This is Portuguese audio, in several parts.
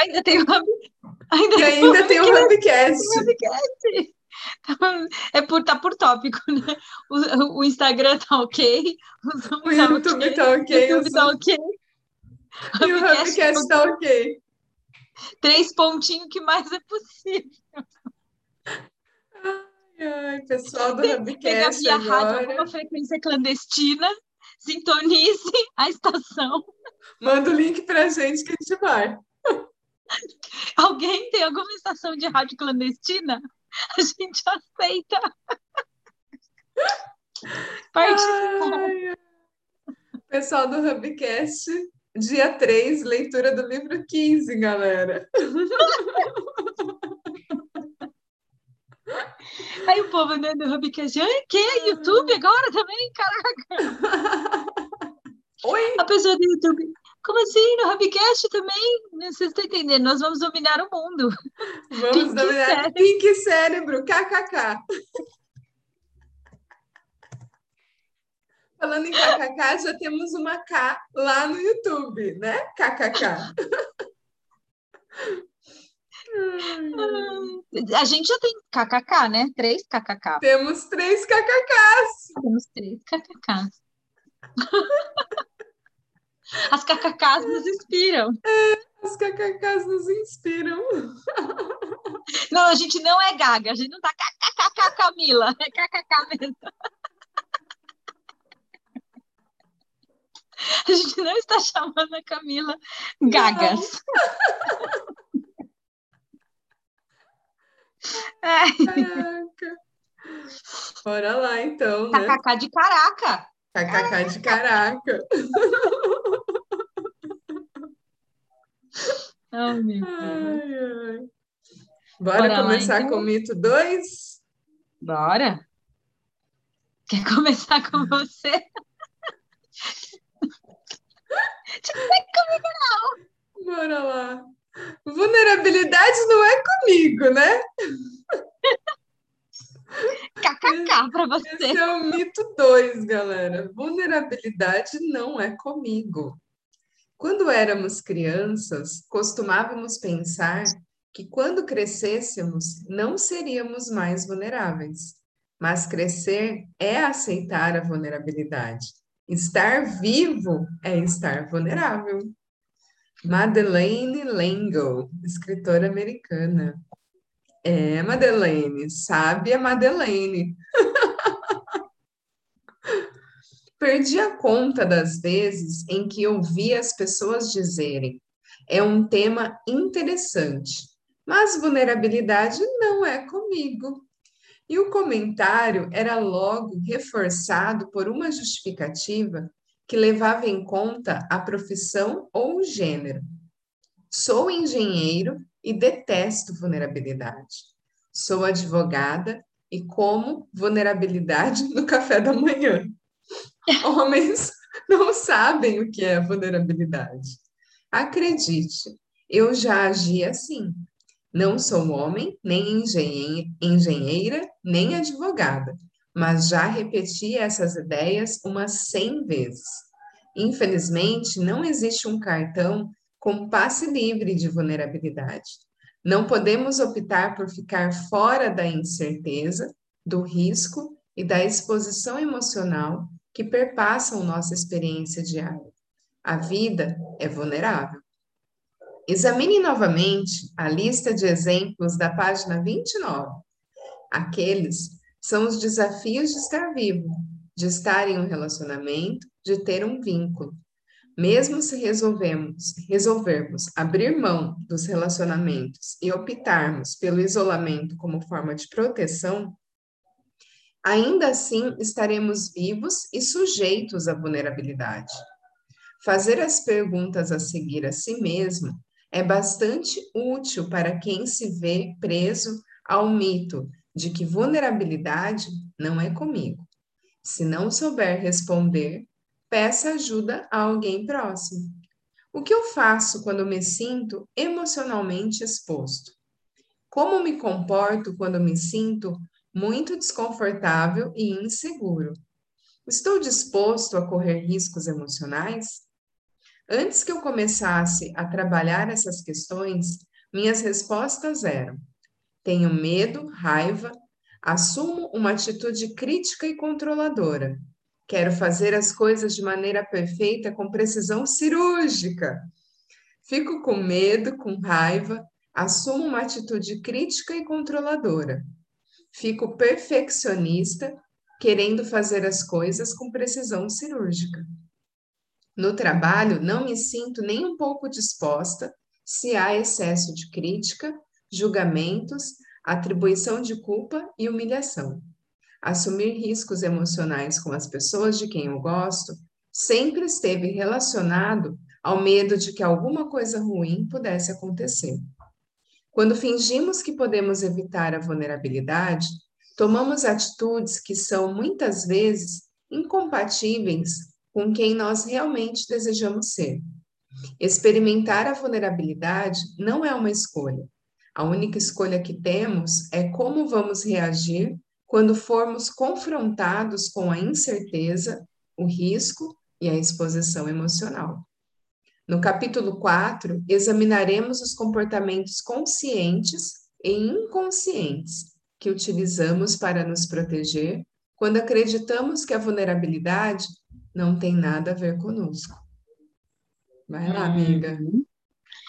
Ainda tem o ainda e ainda tem o Hubcast. Então, é por, tá por tópico, né? O, o Instagram tá ok, o, o YouTube tá ok, o YouTube tá ok. E o Hubcast tá ok. Três pontinhos que mais é possível. Ai, ai, pessoal do Hubcast agora. Rádio, alguma frequência clandestina, sintonize a estação. Manda o link pra gente que a gente vai. Alguém tem alguma estação de rádio clandestina? A gente aceita. Participar. Pessoal do Hubcast, dia 3, leitura do livro 15, galera. Aí o povo né, do Hubcast, que? YouTube agora também? Caraca! Oi? A pessoa do YouTube, como assim? No Hubcast também? Vocês estão entendendo? Nós vamos dominar o mundo. Vamos Pink dominar cérebro. Pink Cérebro, kkk. Falando em kkk, já temos uma K lá no YouTube, né? kkk. A gente já tem kkk, né? Três kkk. Temos três kkks. Temos três kkks. As kkks nos inspiram. É, as kkks nos inspiram. Não, a gente não é gaga, a gente não tá kkk Camila, é kkk mesmo. A gente não está chamando a Camila gagas. Caraca. Bora lá, então. Né? De caraca. KKK de caraca. Oh, meu ai, ai. Bora, Bora começar lá, então. com o mito 2? Bora. Quer começar com você? Não comigo, não. Bora lá. Vulnerabilidade não é comigo, né? KKK para você. Esse é o mito 2, galera. Vulnerabilidade não é comigo. Quando éramos crianças, costumávamos pensar que quando crescêssemos não seríamos mais vulneráveis. Mas crescer é aceitar a vulnerabilidade. Estar vivo é estar vulnerável. Madeleine L'Engle, escritora americana. É, Madeleine, sabe a Madeleine. Perdi a conta das vezes em que ouvi as pessoas dizerem: é um tema interessante, mas vulnerabilidade não é comigo. E o comentário era logo reforçado por uma justificativa que levava em conta a profissão ou o gênero. Sou engenheiro e detesto vulnerabilidade. Sou advogada e como vulnerabilidade no café da manhã. Homens não sabem o que é vulnerabilidade. Acredite, eu já agi assim. Não sou homem, nem engenheira, nem advogada, mas já repeti essas ideias umas 100 vezes. Infelizmente, não existe um cartão com passe livre de vulnerabilidade. Não podemos optar por ficar fora da incerteza, do risco e da exposição emocional que perpassam nossa experiência diária. A vida é vulnerável. Examine novamente a lista de exemplos da página 29. Aqueles são os desafios de estar vivo, de estar em um relacionamento, de ter um vínculo. Mesmo se resolvemos, resolvermos abrir mão dos relacionamentos e optarmos pelo isolamento como forma de proteção, ainda assim estaremos vivos e sujeitos à vulnerabilidade. Fazer as perguntas a seguir a si mesmo é bastante útil para quem se vê preso ao mito de que vulnerabilidade não é comigo. Se não souber responder, peça ajuda a alguém próximo. O que eu faço quando me sinto emocionalmente exposto? Como me comporto quando me sinto muito desconfortável e inseguro. Estou disposto a correr riscos emocionais? Antes que eu começasse a trabalhar essas questões, minhas respostas eram: tenho medo, raiva, assumo uma atitude crítica e controladora. Quero fazer as coisas de maneira perfeita com precisão cirúrgica. Fico com medo, com raiva, assumo uma atitude crítica e controladora. Fico perfeccionista, querendo fazer as coisas com precisão cirúrgica. No trabalho, não me sinto nem um pouco disposta se há excesso de crítica, julgamentos, atribuição de culpa e humilhação. Assumir riscos emocionais com as pessoas de quem eu gosto sempre esteve relacionado ao medo de que alguma coisa ruim pudesse acontecer. Quando fingimos que podemos evitar a vulnerabilidade, tomamos atitudes que são muitas vezes incompatíveis com quem nós realmente desejamos ser. Experimentar a vulnerabilidade não é uma escolha. A única escolha que temos é como vamos reagir quando formos confrontados com a incerteza, o risco e a exposição emocional. No capítulo 4, examinaremos os comportamentos conscientes e inconscientes que utilizamos para nos proteger quando acreditamos que a vulnerabilidade não tem nada a ver conosco. Vai lá, amiga. Uhum.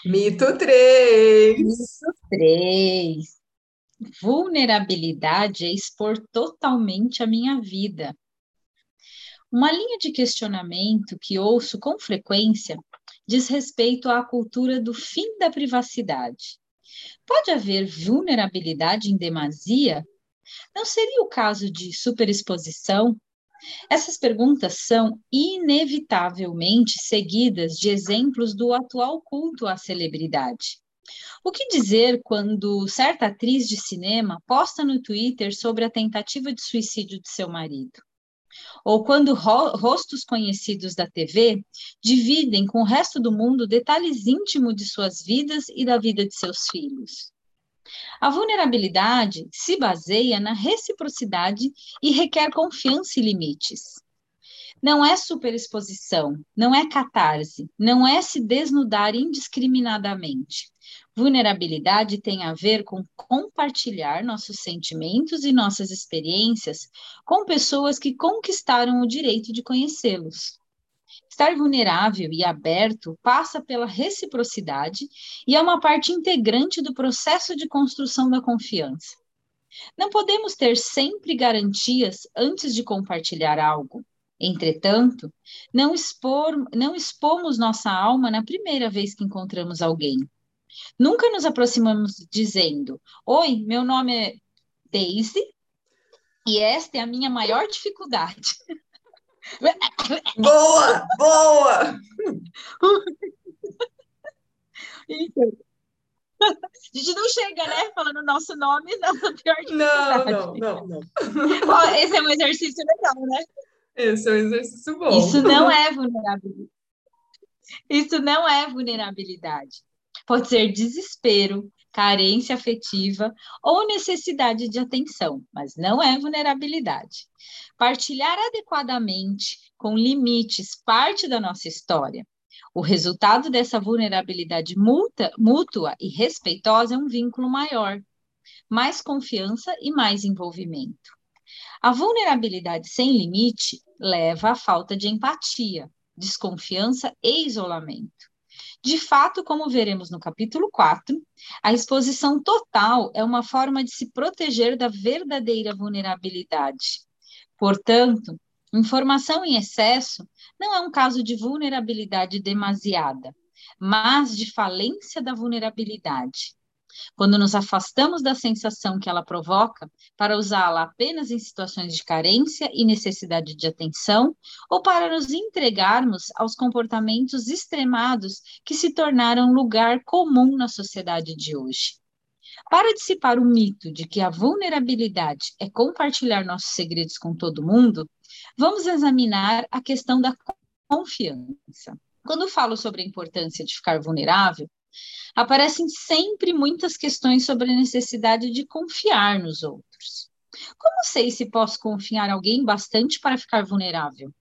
Mito 3. Mito 3. Vulnerabilidade é expor totalmente a minha vida. Uma linha de questionamento que ouço com frequência diz respeito à cultura do fim da privacidade. Pode haver vulnerabilidade em demasia? Não seria o caso de superexposição? Essas perguntas são inevitavelmente seguidas de exemplos do atual culto à celebridade. O que dizer quando certa atriz de cinema posta no Twitter sobre a tentativa de suicídio de seu marido? Ou quando ro rostos conhecidos da TV dividem com o resto do mundo detalhes íntimos de suas vidas e da vida de seus filhos. A vulnerabilidade se baseia na reciprocidade e requer confiança e limites. Não é superexposição, não é catarse, não é se desnudar indiscriminadamente. Vulnerabilidade tem a ver com compartilhar nossos sentimentos e nossas experiências com pessoas que conquistaram o direito de conhecê-los. Estar vulnerável e aberto passa pela reciprocidade e é uma parte integrante do processo de construção da confiança. Não podemos ter sempre garantias antes de compartilhar algo. Entretanto, não, expor, não expomos nossa alma na primeira vez que encontramos alguém. Nunca nos aproximamos dizendo: Oi, meu nome é Daisy e esta é a minha maior dificuldade. Boa, boa! A gente não chega, né? Falando nosso nome, nossa pior dificuldade. Não, não, não, não. Esse é um exercício legal, né? Esse é um exercício bom. Isso não é vulnerabilidade. Isso não é vulnerabilidade. Pode ser desespero, carência afetiva ou necessidade de atenção, mas não é vulnerabilidade. Partilhar adequadamente, com limites, parte da nossa história. O resultado dessa vulnerabilidade mútua e respeitosa é um vínculo maior, mais confiança e mais envolvimento. A vulnerabilidade sem limite leva à falta de empatia, desconfiança e isolamento. De fato, como veremos no capítulo 4, a exposição total é uma forma de se proteger da verdadeira vulnerabilidade. Portanto, informação em excesso não é um caso de vulnerabilidade demasiada, mas de falência da vulnerabilidade. Quando nos afastamos da sensação que ela provoca para usá-la apenas em situações de carência e necessidade de atenção, ou para nos entregarmos aos comportamentos extremados que se tornaram lugar comum na sociedade de hoje. Para dissipar o mito de que a vulnerabilidade é compartilhar nossos segredos com todo mundo, vamos examinar a questão da confiança. Quando falo sobre a importância de ficar vulnerável, aparecem sempre muitas questões sobre a necessidade de confiar nos outros. Como sei se posso confiar alguém bastante para ficar vulnerável?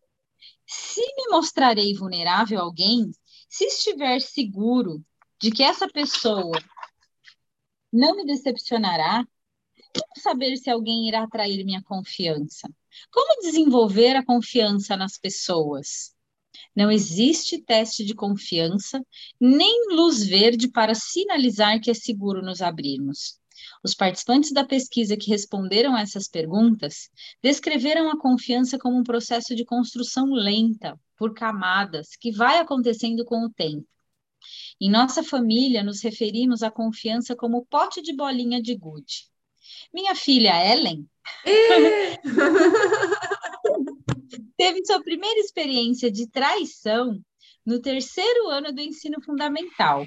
Se me mostrarei vulnerável a alguém, Se estiver seguro de que essa pessoa não me decepcionará, como saber se alguém irá atrair minha confiança? Como desenvolver a confiança nas pessoas? Não existe teste de confiança, nem luz verde para sinalizar que é seguro nos abrirmos. Os participantes da pesquisa que responderam a essas perguntas descreveram a confiança como um processo de construção lenta, por camadas, que vai acontecendo com o tempo. Em nossa família, nos referimos à confiança como pote de bolinha de gude. Minha filha Ellen teve sua primeira experiência de traição no terceiro ano do ensino fundamental.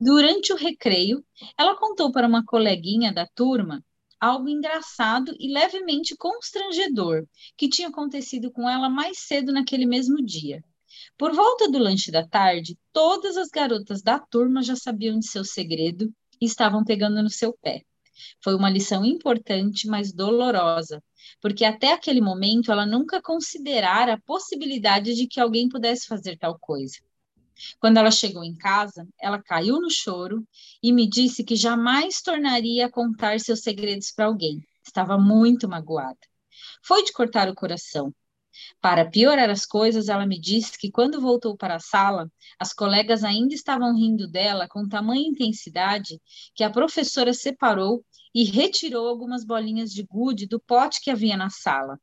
Durante o recreio, ela contou para uma coleguinha da turma algo engraçado e levemente constrangedor que tinha acontecido com ela mais cedo naquele mesmo dia. Por volta do lanche da tarde, todas as garotas da turma já sabiam de seu segredo e estavam pegando no seu pé. Foi uma lição importante, mas dolorosa, porque até aquele momento ela nunca considerara a possibilidade de que alguém pudesse fazer tal coisa. Quando ela chegou em casa, ela caiu no choro e me disse que jamais tornaria a contar seus segredos para alguém. Estava muito magoada. Foi de cortar o coração. Para piorar as coisas, ela me disse que quando voltou para a sala, as colegas ainda estavam rindo dela com tamanha intensidade que a professora separou e retirou algumas bolinhas de gude do pote que havia na sala.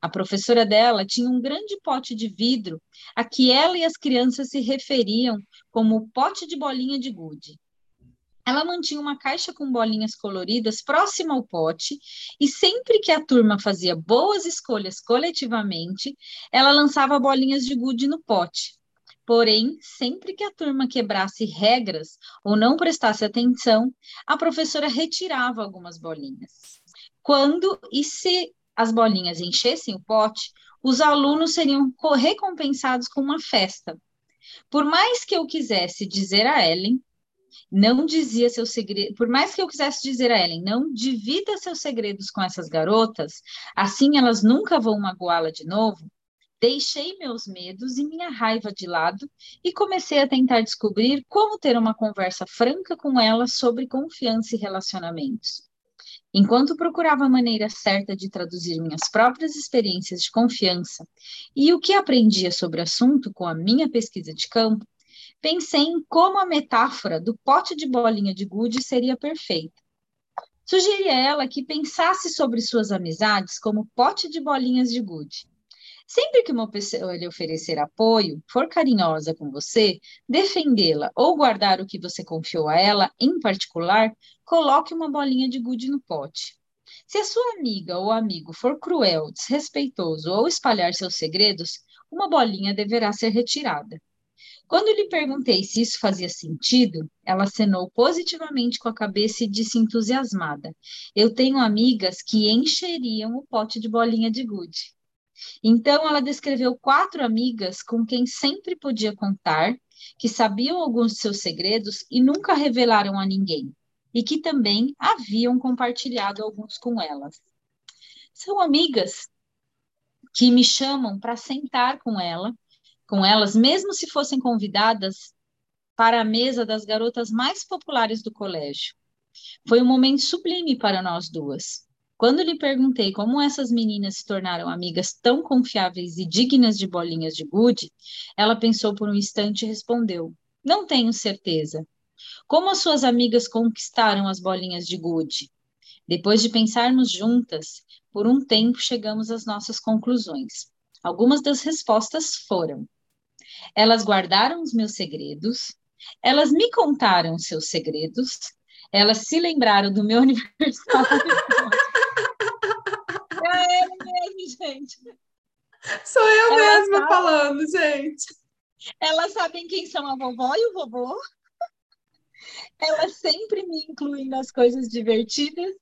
A professora dela tinha um grande pote de vidro a que ela e as crianças se referiam como o pote de bolinha de gude. Ela mantinha uma caixa com bolinhas coloridas próxima ao pote e sempre que a turma fazia boas escolhas coletivamente, ela lançava bolinhas de gude no pote. Porém, sempre que a turma quebrasse regras ou não prestasse atenção, a professora retirava algumas bolinhas. Quando e se as bolinhas enchessem o pote, os alunos seriam recompensados com uma festa. Por mais que eu quisesse dizer a Ellen, não dizia seu segredo, por mais que eu quisesse dizer a Ellen, não divida seus segredos com essas garotas, assim elas nunca vão magoá-la de novo, Deixei meus medos e minha raiva de lado e comecei a tentar descobrir como ter uma conversa franca com ela sobre confiança e relacionamentos. Enquanto procurava a maneira certa de traduzir minhas próprias experiências de confiança e o que aprendia sobre o assunto com a minha pesquisa de campo, pensei em como a metáfora do pote de bolinha de gude seria perfeita. Sugeri a ela que pensasse sobre suas amizades como pote de bolinhas de gude Sempre que uma pessoa lhe oferecer apoio, for carinhosa com você, defendê-la ou guardar o que você confiou a ela, em particular, coloque uma bolinha de gude no pote. Se a sua amiga ou amigo for cruel, desrespeitoso ou espalhar seus segredos, uma bolinha deverá ser retirada. Quando lhe perguntei se isso fazia sentido, ela acenou positivamente com a cabeça e disse entusiasmada: Eu tenho amigas que encheriam o pote de bolinha de gude. Então, ela descreveu quatro amigas com quem sempre podia contar, que sabiam alguns de seus segredos e nunca revelaram a ninguém, e que também haviam compartilhado alguns com elas. São amigas que me chamam para sentar com ela, com elas, mesmo se fossem convidadas para a mesa das garotas mais populares do colégio. Foi um momento sublime para nós duas. Quando lhe perguntei como essas meninas se tornaram amigas tão confiáveis e dignas de bolinhas de gude, ela pensou por um instante e respondeu: Não tenho certeza. Como as suas amigas conquistaram as bolinhas de gude? Depois de pensarmos juntas, por um tempo chegamos às nossas conclusões. Algumas das respostas foram: elas guardaram os meus segredos, elas me contaram seus segredos, elas se lembraram do meu aniversário gente. Sou eu Elas mesma falando, gente. Elas sabem quem são a vovó e o vovô. Elas sempre me incluem nas coisas divertidas.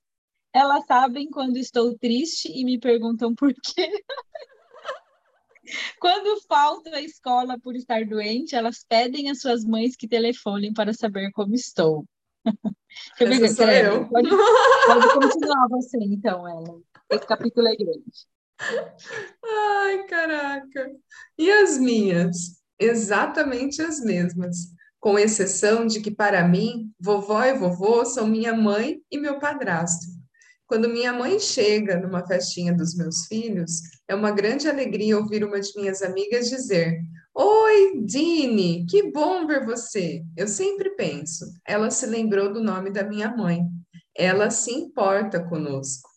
Elas sabem quando estou triste e me perguntam por quê. Quando falto à escola por estar doente, elas pedem às suas mães que telefonem para saber como estou. Essa sou eu. Pode, pode continuar você, então, Ela. Esse capítulo é grande. Ai, caraca. E as minhas? Exatamente as mesmas, com exceção de que, para mim, vovó e vovô são minha mãe e meu padrasto. Quando minha mãe chega numa festinha dos meus filhos, é uma grande alegria ouvir uma de minhas amigas dizer: Oi, Dini, que bom ver você. Eu sempre penso, ela se lembrou do nome da minha mãe. Ela se importa conosco.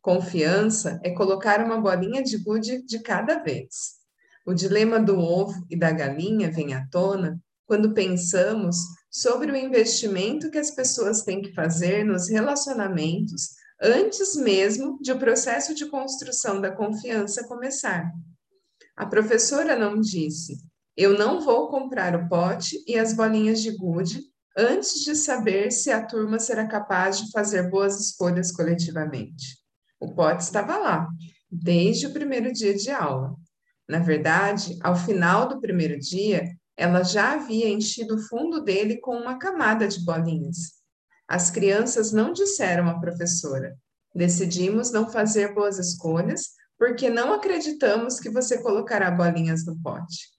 Confiança é colocar uma bolinha de gude de cada vez. O dilema do ovo e da galinha vem à tona quando pensamos sobre o investimento que as pessoas têm que fazer nos relacionamentos antes mesmo de o processo de construção da confiança começar. A professora não disse: Eu não vou comprar o pote e as bolinhas de gude antes de saber se a turma será capaz de fazer boas escolhas coletivamente. O pote estava lá, desde o primeiro dia de aula. Na verdade, ao final do primeiro dia, ela já havia enchido o fundo dele com uma camada de bolinhas. As crianças não disseram à professora: Decidimos não fazer boas escolhas porque não acreditamos que você colocará bolinhas no pote.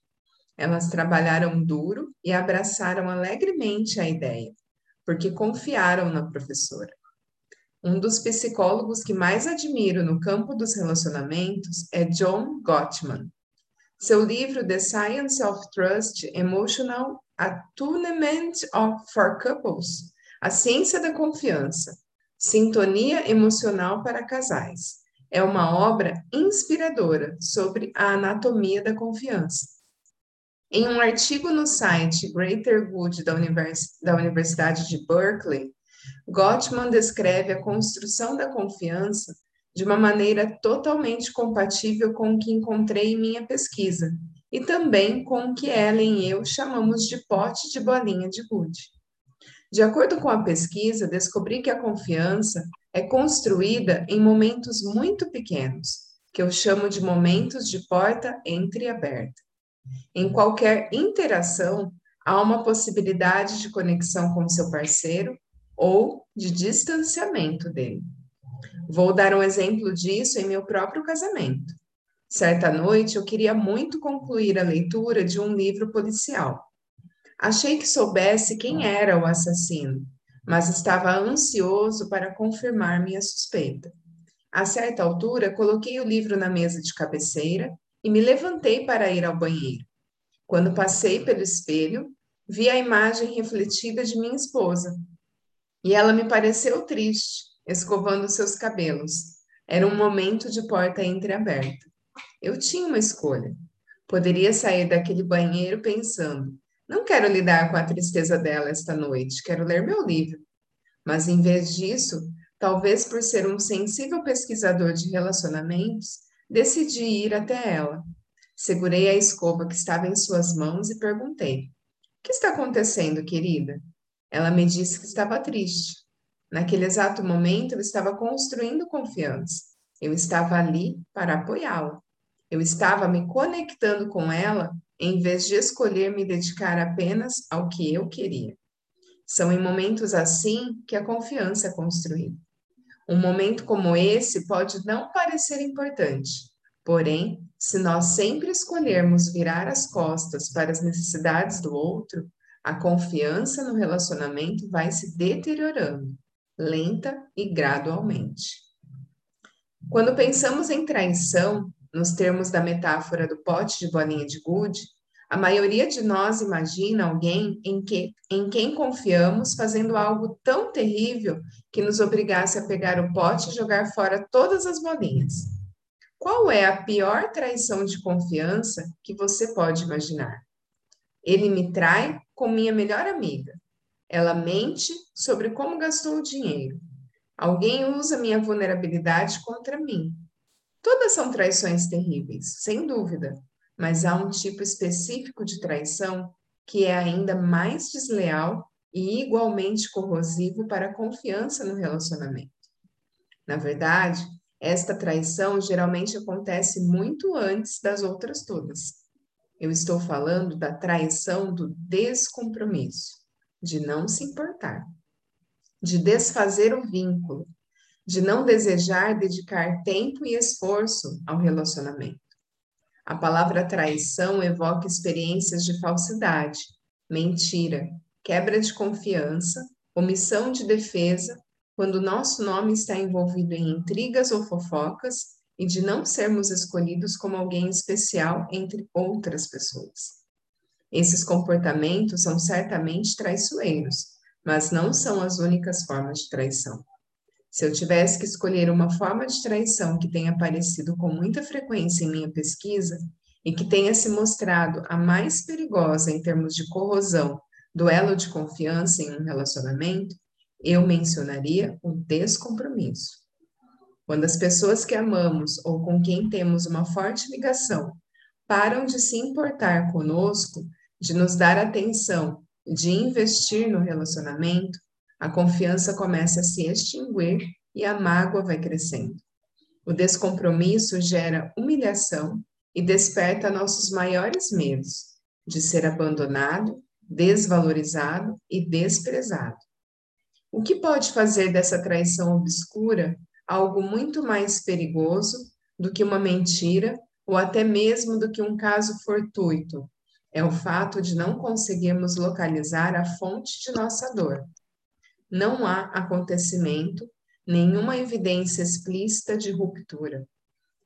Elas trabalharam duro e abraçaram alegremente a ideia, porque confiaram na professora. Um dos psicólogos que mais admiro no campo dos relacionamentos é John Gottman. Seu livro The Science of Trust Emotional Attunement for Couples A Ciência da Confiança Sintonia Emocional para Casais é uma obra inspiradora sobre a anatomia da confiança. Em um artigo no site Greater Good da, Univers da Universidade de Berkeley, Gottman descreve a construção da confiança de uma maneira totalmente compatível com o que encontrei em minha pesquisa e também com o que Ellen e eu chamamos de pote de bolinha de gude. De acordo com a pesquisa, descobri que a confiança é construída em momentos muito pequenos, que eu chamo de momentos de porta entreaberta. Em qualquer interação, há uma possibilidade de conexão com seu parceiro ou de distanciamento dele. Vou dar um exemplo disso em meu próprio casamento. Certa noite, eu queria muito concluir a leitura de um livro policial. Achei que soubesse quem era o assassino, mas estava ansioso para confirmar minha suspeita. A certa altura, coloquei o livro na mesa de cabeceira e me levantei para ir ao banheiro. Quando passei pelo espelho, vi a imagem refletida de minha esposa. E ela me pareceu triste, escovando seus cabelos. Era um momento de porta entreaberta. Eu tinha uma escolha. Poderia sair daquele banheiro pensando: não quero lidar com a tristeza dela esta noite, quero ler meu livro. Mas em vez disso, talvez por ser um sensível pesquisador de relacionamentos, decidi ir até ela. Segurei a escova que estava em suas mãos e perguntei: O que está acontecendo, querida? Ela me disse que estava triste. Naquele exato momento, eu estava construindo confiança. Eu estava ali para apoiá-la. Eu estava me conectando com ela em vez de escolher me dedicar apenas ao que eu queria. São em momentos assim que a confiança é construída. Um momento como esse pode não parecer importante, porém, se nós sempre escolhermos virar as costas para as necessidades do outro, a confiança no relacionamento vai se deteriorando, lenta e gradualmente. Quando pensamos em traição, nos termos da metáfora do pote de bolinha de gude, a maioria de nós imagina alguém em, que, em quem confiamos fazendo algo tão terrível que nos obrigasse a pegar o pote e jogar fora todas as bolinhas. Qual é a pior traição de confiança que você pode imaginar? Ele me trai com minha melhor amiga. Ela mente sobre como gastou o dinheiro. Alguém usa minha vulnerabilidade contra mim. Todas são traições terríveis, sem dúvida, mas há um tipo específico de traição que é ainda mais desleal e igualmente corrosivo para a confiança no relacionamento. Na verdade, esta traição geralmente acontece muito antes das outras todas. Eu estou falando da traição do descompromisso, de não se importar, de desfazer o vínculo, de não desejar dedicar tempo e esforço ao relacionamento. A palavra traição evoca experiências de falsidade, mentira, quebra de confiança, omissão de defesa, quando nosso nome está envolvido em intrigas ou fofocas e de não sermos escolhidos como alguém especial entre outras pessoas. Esses comportamentos são certamente traiçoeiros, mas não são as únicas formas de traição. Se eu tivesse que escolher uma forma de traição que tenha aparecido com muita frequência em minha pesquisa e que tenha se mostrado a mais perigosa em termos de corrosão do elo de confiança em um relacionamento, eu mencionaria o descompromisso. Quando as pessoas que amamos ou com quem temos uma forte ligação param de se importar conosco, de nos dar atenção, de investir no relacionamento, a confiança começa a se extinguir e a mágoa vai crescendo. O descompromisso gera humilhação e desperta nossos maiores medos de ser abandonado, desvalorizado e desprezado. O que pode fazer dessa traição obscura algo muito mais perigoso do que uma mentira ou até mesmo do que um caso fortuito, é o fato de não conseguirmos localizar a fonte de nossa dor. Não há acontecimento, nenhuma evidência explícita de ruptura.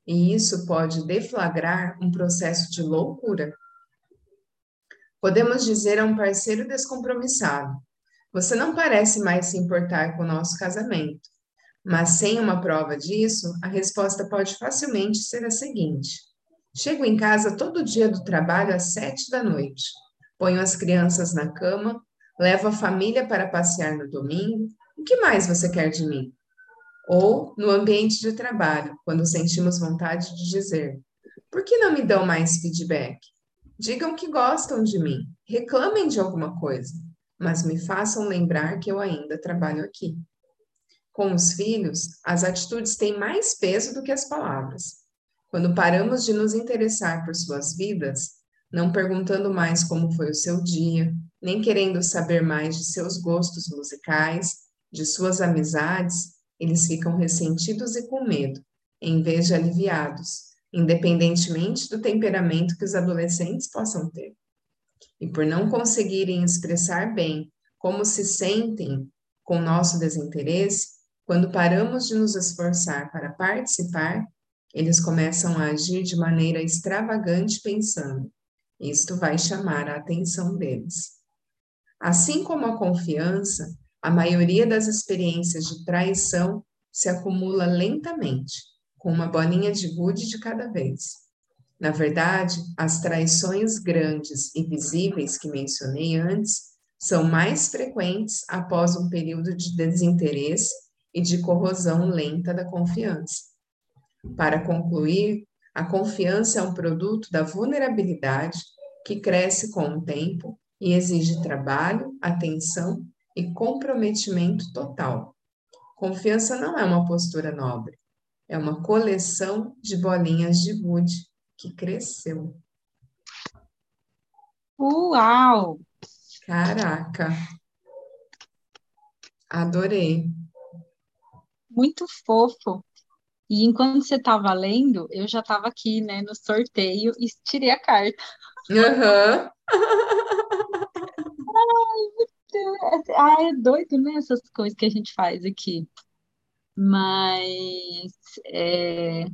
E isso pode deflagrar um processo de loucura. Podemos dizer a um parceiro descompromissado: Você não parece mais se importar com o nosso casamento. Mas sem uma prova disso, a resposta pode facilmente ser a seguinte: Chego em casa todo dia do trabalho às sete da noite. Ponho as crianças na cama, levo a família para passear no domingo. O que mais você quer de mim? Ou no ambiente de trabalho, quando sentimos vontade de dizer: Por que não me dão mais feedback? Digam que gostam de mim, reclamem de alguma coisa, mas me façam lembrar que eu ainda trabalho aqui. Com os filhos, as atitudes têm mais peso do que as palavras. Quando paramos de nos interessar por suas vidas, não perguntando mais como foi o seu dia, nem querendo saber mais de seus gostos musicais, de suas amizades, eles ficam ressentidos e com medo, em vez de aliviados, independentemente do temperamento que os adolescentes possam ter. E por não conseguirem expressar bem como se sentem com nosso desinteresse, quando paramos de nos esforçar para participar, eles começam a agir de maneira extravagante, pensando: isto vai chamar a atenção deles. Assim como a confiança, a maioria das experiências de traição se acumula lentamente, com uma bolinha de gude de cada vez. Na verdade, as traições grandes e visíveis que mencionei antes são mais frequentes após um período de desinteresse e de corrosão lenta da confiança. Para concluir, a confiança é um produto da vulnerabilidade que cresce com o tempo e exige trabalho, atenção e comprometimento total. Confiança não é uma postura nobre, é uma coleção de bolinhas de gude que cresceu. Uau! Caraca! Adorei. Muito fofo. E enquanto você estava lendo, eu já estava aqui, né, no sorteio e tirei a carta. Uhum. Ai, é doido, né, essas coisas que a gente faz aqui. Mas é,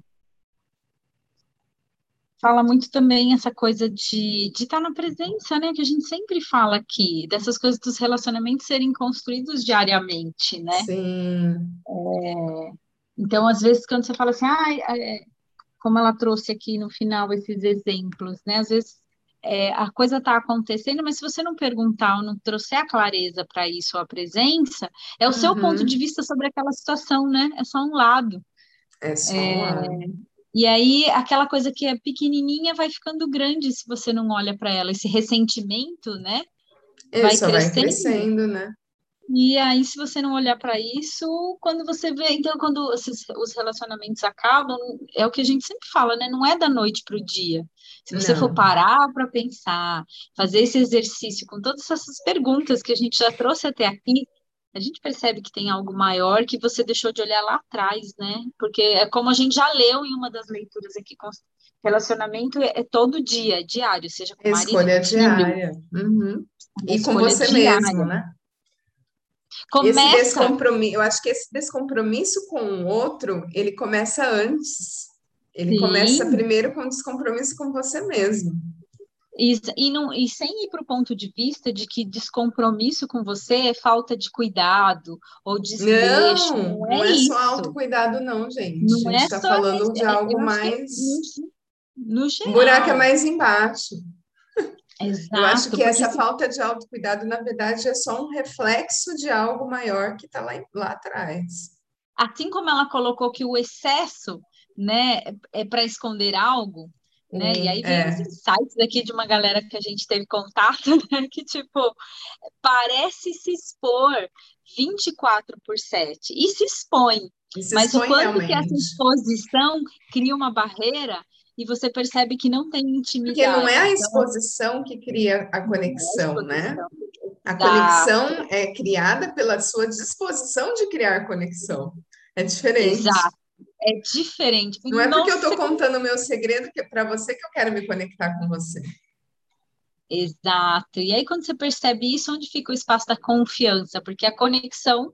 fala muito também essa coisa de, de estar tá na presença, né? Que a gente sempre fala aqui, dessas coisas dos relacionamentos serem construídos diariamente, né? Sim. É, então, às vezes, quando você fala assim, ah, é, como ela trouxe aqui no final esses exemplos, né? Às vezes é, a coisa está acontecendo, mas se você não perguntar ou não trouxer a clareza para isso, a presença, é o uhum. seu ponto de vista sobre aquela situação, né? É só um lado. É só um é, lado. E aí, aquela coisa que é pequenininha vai ficando grande se você não olha para ela. Esse ressentimento, né? Vai crescendo. vai crescendo, né? E aí, se você não olhar para isso, quando você vê, então, quando esses, os relacionamentos acabam, é o que a gente sempre fala, né? Não é da noite para o dia. Se você não. for parar para pensar, fazer esse exercício com todas essas perguntas que a gente já trouxe até aqui, a gente percebe que tem algo maior que você deixou de olhar lá atrás, né? Porque é como a gente já leu em uma das leituras aqui Relacionamento é, é todo dia, é diário, seja com Escolha marido, diária. Uhum. E com você diária. mesmo, né? Começa... Esse descompromisso, eu acho que esse descompromisso com o outro, ele começa antes. Ele Sim. começa primeiro com descompromisso com você mesmo. E, e, não, e sem ir para o ponto de vista de que descompromisso com você é falta de cuidado ou desleixo. Não, não é, não é só autocuidado, não, gente. Não a gente está é falando de algo mais. No, no geral. O buraco é mais embaixo. Exato, Eu acho que essa falta de autocuidado, na verdade, é só um reflexo de algo maior que está lá, lá atrás. Assim como ela colocou que o excesso né, é para esconder algo, né? E aí vem é. os insights aqui de uma galera que a gente teve contato, né? Que, tipo, parece se expor 24 por 7 e se expõe. E se mas expõe o quanto realmente. que essa exposição cria uma barreira e você percebe que não tem intimidade. Porque não é a então exposição que cria a conexão, é a né? A conexão é criada pela sua disposição de criar conexão. É diferente. Exato. É diferente. Não é porque eu estou contando o meu segredo que é para você que eu quero me conectar com você. Exato. E aí, quando você percebe isso, onde fica o espaço da confiança? Porque a conexão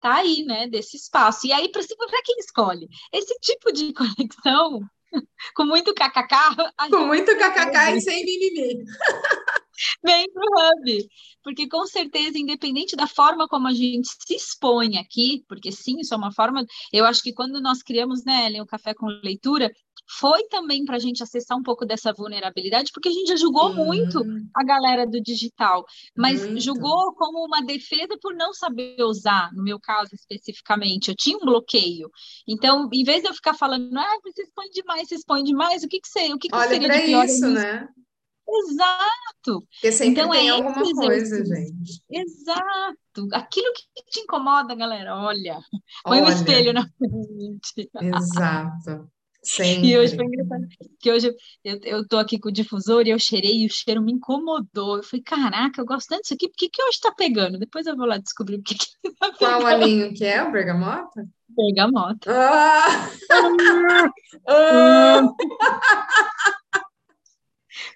tá aí, né? Desse espaço. E aí, para quem escolhe? Esse tipo de conexão com muito kkk. Com muito kkk e sem mimimi. Vem pro Hub. Porque com certeza, independente da forma como a gente se expõe aqui, porque sim, isso é uma forma. Eu acho que quando nós criamos, né, Ellen, o Café com Leitura, foi também para a gente acessar um pouco dessa vulnerabilidade, porque a gente já julgou muito a galera do digital, mas muito. julgou como uma defesa por não saber usar, no meu caso especificamente. Eu tinha um bloqueio. Então, em vez de eu ficar falando, ah, você expõe demais, você expõe demais, o que, que você, o que, que Olha seria de pior? Isso, né? Exato. Porque sempre então, tem é alguma coisa, gente. Exato. Aquilo que te incomoda, galera, olha. Põe olha. um espelho na frente. Exato. E hoje foi engraçado, que hoje eu, eu tô aqui com o difusor e eu cheirei e o cheiro me incomodou. Eu falei, caraca, eu gosto tanto disso aqui, por que, que hoje tá pegando? Depois eu vou lá descobrir o que, que tá Qual alinho que é? O bergamota? Bergamota. Ah! ah!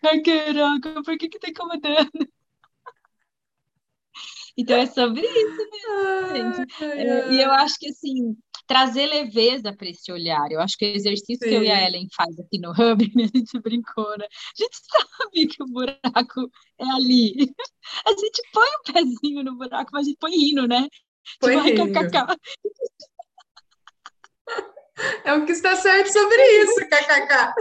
Ai, caraca, por que que tá incomodando? Então é sobre isso mesmo, gente. É, e eu acho que assim, trazer leveza para esse olhar. Eu acho que o exercício Sim. que eu e a Ellen faz aqui no Hub, a gente brincou, né? A gente sabe que o buraco é ali. A gente põe o um pezinho no buraco, mas a gente põe rindo, né? Põe tipo, rindo. É o que está certo sobre isso, kkk.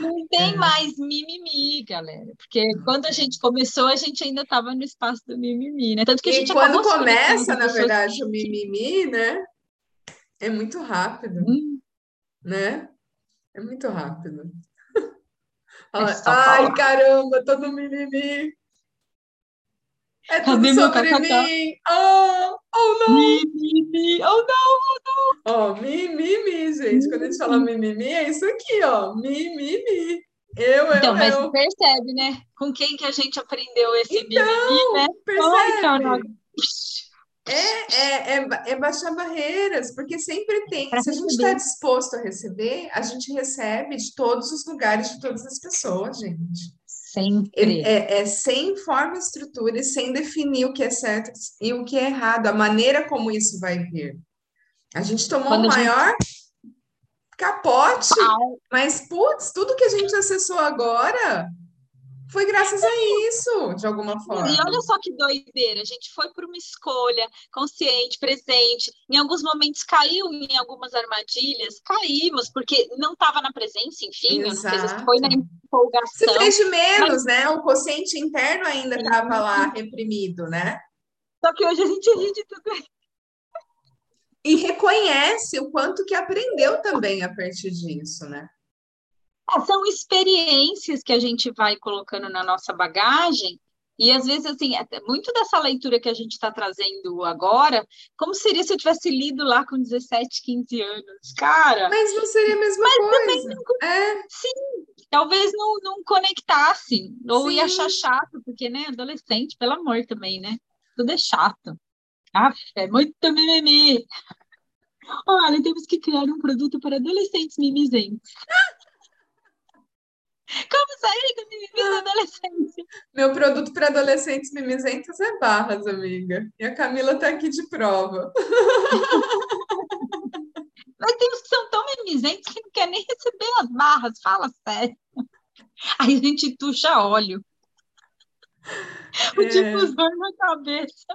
Não tem é. mais mimimi, galera. Porque quando a gente começou, a gente ainda estava no espaço do mimimi, né? Tanto que a gente e quando começa, na verdade, que... o mimimi, né? É muito rápido, hum. né? É muito rápido. É Ai, caramba, tô no mimimi. É tudo Cadê sobre mim. Oh, oh não. Mimimi. Oh não, oh não. Ó, oh, mimimi, gente. Quando a gente fala mimimi, é isso aqui, ó. Mimimi. Eu, eu, então, mas eu. percebe, né? Com quem que a gente aprendeu esse então, mimimi, né? Percebe. é, é, é, é, baixar barreiras, porque sempre tem. Pra se a gente está disposto a receber, a gente recebe de todos os lugares, de todas as pessoas, gente. Sempre. É, é, sem forma e estrutura e sem definir o que é certo e o que é errado, a maneira como isso vai vir. A gente tomou o maior gente... capote, mas, putz, tudo que a gente acessou agora foi graças a isso, de alguma forma. E olha só que doideira, a gente foi por uma escolha consciente, presente. Em alguns momentos caiu em algumas armadilhas, caímos, porque não estava na presença, enfim, Exato. foi na empolgação. Se fez de menos, mas... né? O consciente interno ainda estava lá reprimido, né? Só que hoje a gente ri de tudo isso. E reconhece o quanto que aprendeu também a partir disso, né? É, são experiências que a gente vai colocando na nossa bagagem, e às vezes, assim, muito dessa leitura que a gente está trazendo agora, como seria se eu tivesse lido lá com 17, 15 anos? Cara. Mas não seria a mesma coisa. Não, é. Sim, talvez não, não conectasse, ou sim. ia achar chato, porque, né, adolescente, pelo amor também, né? Tudo é chato. Ah, é muito mimimi. Olha, temos que criar um produto para adolescentes mimizentos. Como sair do mimimi da adolescência? Meu produto para adolescentes mimizentos é barras, amiga. E a Camila está aqui de prova. Mas tem uns que são tão mimizentos que não quer nem receber as barras, fala sério. Aí a gente tuxa óleo. O É. difusor na cabeça.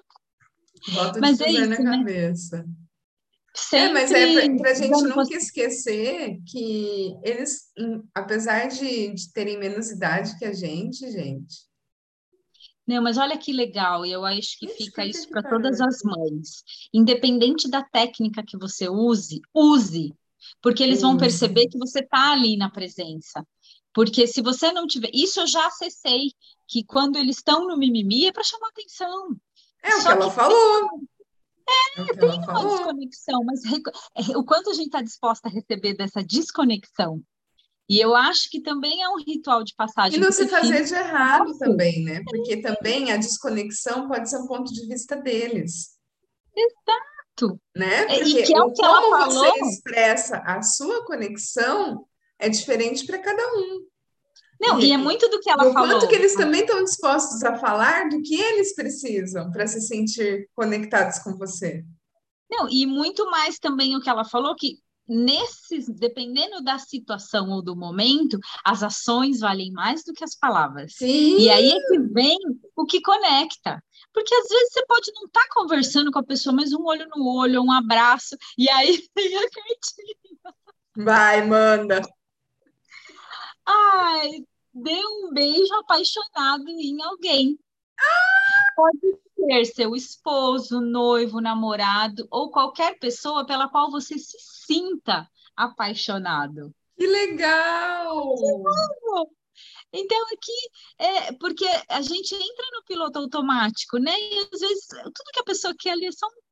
Bota o Mas é difusor isso, na né? cabeça. É, Sempre mas é para a gente nunca esquecer que eles, hum, apesar de, de terem menos idade que a gente, gente, Não, mas olha que legal, e eu acho que Ixi, fica que isso que para todas as mães. Independente da técnica que você use, use, porque eles vão perceber que você está ali na presença. Porque se você não tiver. Isso eu já acessei, que quando eles estão no mimimi é para chamar atenção. é o que Só ela que falou. É que tem uma falou. desconexão, mas reco- é, o quanto a gente está disposta a receber dessa desconexão. E eu acho que também é um ritual de E passagem. não que se fazer de errado também, né? Porque também a desconexão pode ser um ponto de vista deles, Exato. né? É, e Porque que é o que ela como você falou. expressa a sua conexão é diferente para cada um. Não, e é muito do que ela e o falou. quanto que eles também estão dispostos a falar do que eles precisam para se sentir conectados com você. Não, e muito mais também o que ela falou, que nesses, dependendo da situação ou do momento, as ações valem mais do que as palavras. Sim, E aí é que vem o que conecta. Porque às vezes você pode não estar conversando com a pessoa, mas um olho no olho, um abraço, e aí vem a cartinha. vai, manda. Ai, dê um beijo apaixonado em alguém. Pode ser seu esposo, noivo, namorado ou qualquer pessoa pela qual você se sinta apaixonado. Que legal! Então, aqui é porque a gente entra no piloto automático, né? E às vezes tudo que a pessoa quer ali é só um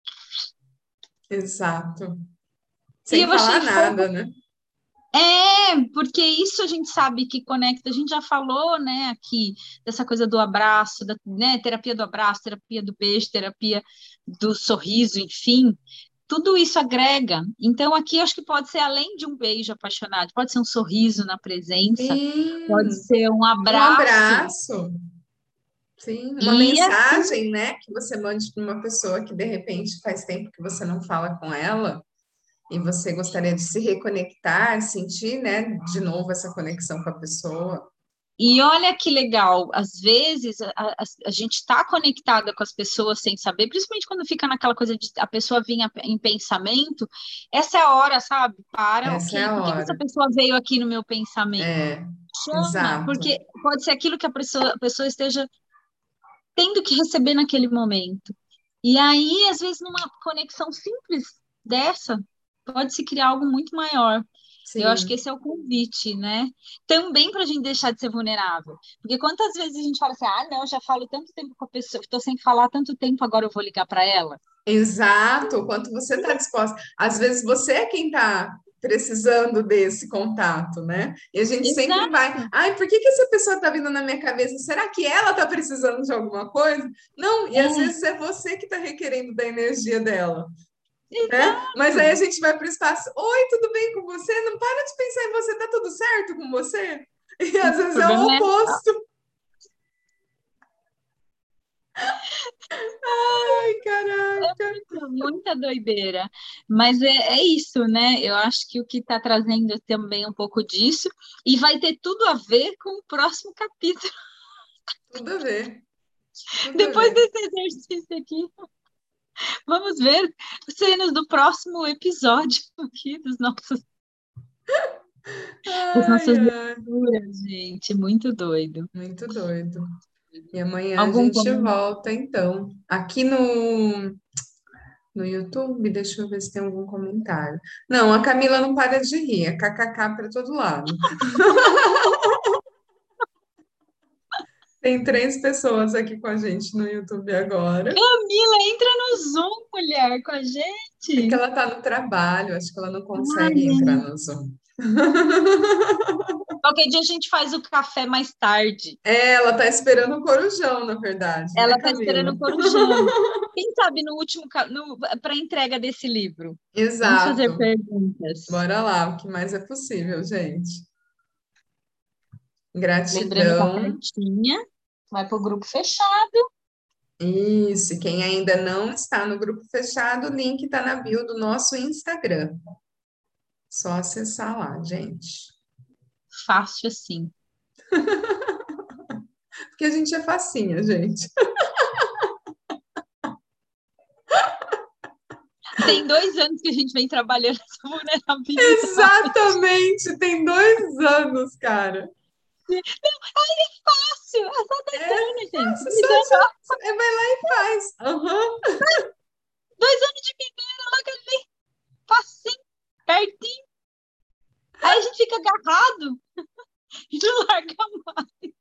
Exato. E Sem falar nada, né? É, porque isso a gente sabe que conecta. A gente já falou, né, aqui dessa coisa do abraço, da, né, terapia do abraço, terapia do beijo, terapia do sorriso, enfim. Tudo isso agrega. Então, aqui acho que pode ser além de um beijo apaixonado, pode ser um sorriso na presença, pode ser um um abraço. abraço. Sim, uma E assim- mensagem, né, que você mande para uma pessoa que de repente faz tempo que você não fala com ela e você gostaria de se reconectar, sentir, né, de novo essa conexão com a pessoa. E olha que legal, às vezes a, a- a gente está conectada com as pessoas sem saber, principalmente quando fica naquela coisa de a pessoa vinha em pensamento, essa é a hora, sabe? Para, Essa ok, é por que essa pessoa veio aqui no meu pensamento? É, Chama, exato. porque pode ser aquilo que a pessoa, a pessoa esteja tendo que receber naquele momento. E aí, às vezes, numa conexão simples dessa, pode se criar algo muito maior. Eu acho sim. que esse é o convite, né? Também para a gente deixar de ser vulnerável. Porque quantas vezes a gente fala assim, ah, não, já falo tanto tempo com a pessoa, estou sem falar tanto tempo, agora eu vou ligar para ela. Exato, o quanto você está disposta. Às vezes você é quem está precisando desse contato, né? E a gente sempre Exato. vai, ai, por que que essa pessoa está vindo na minha cabeça? Será que ela está precisando de alguma coisa? Não, e às É. vezes é você que está requerendo da energia dela, Exato. né? Mas aí a gente vai para o espaço, oi, tudo bem com você? Não para de pensar em você, tá tudo certo com você? E às vezes é o problema é- oposto. Ai, caraca. Muita doideira. Mas é, é isso, né? Eu acho que o que está trazendo também um pouco disso, e vai ter tudo a ver com o próximo capítulo. Tudo a ver. Tudo a Depois ver. desse exercício aqui, vamos ver cenas do próximo episódio aqui dos nossos, das nossas Ai, ai, leituras, gente. Muito doido. muito doido. E amanhã Algum a gente volta, então. Aqui no, no YouTube, deixa eu ver se tem algum comentário. Não, a Camila não para de rir, é kkk para todo lado. Tem três pessoas aqui com a gente no YouTube agora. Camila, entra no Zoom, mulher, com a É gente. que ela tá no trabalho, acho que ela não consegue Ai, entrar no Zoom. Qualquer dia a gente faz o café mais tarde. É, ela tá esperando o corujão, na verdade. Ela né, tá Camila? esperando o corujão. Quem sabe no último para entrega desse livro. Exato. Vamos fazer perguntas. Bora lá, o que mais é possível, gente. Lembrando que a Gratidão. cartinha vai para o grupo fechado. Isso, e quem ainda não está no grupo fechado, o link está na bio do nosso Instagram. Só acessar lá, gente. Fácil assim. Porque a gente é facinha, gente. Tem dois anos que a gente vem trabalhando essa vulnerabilidade. Exatamente, tem dois anos, cara. Fácil, é só dois É, anos, gente. Me só- só- só- é, vai lá e faz. Aham. Dois anos de mineira, logo ali. Facinho, pertinho. Aí a gente fica agarrado e não larga mais.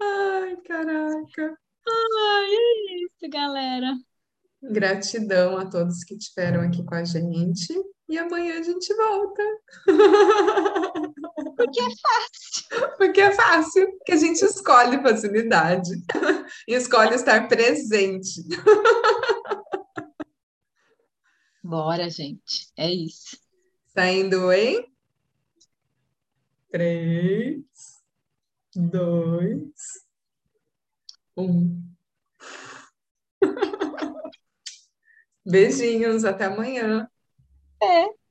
Ai, caraca. Ai, é isso, galera. Gratidão a todos que estiveram aqui com a gente. E amanhã a gente volta. Porque é fácil. Porque é fácil, porque a gente escolhe facilidade. E escolhe estar presente. Bora, gente. É isso. Saindo em três, dois, um. Beijinhos, até amanhã. É.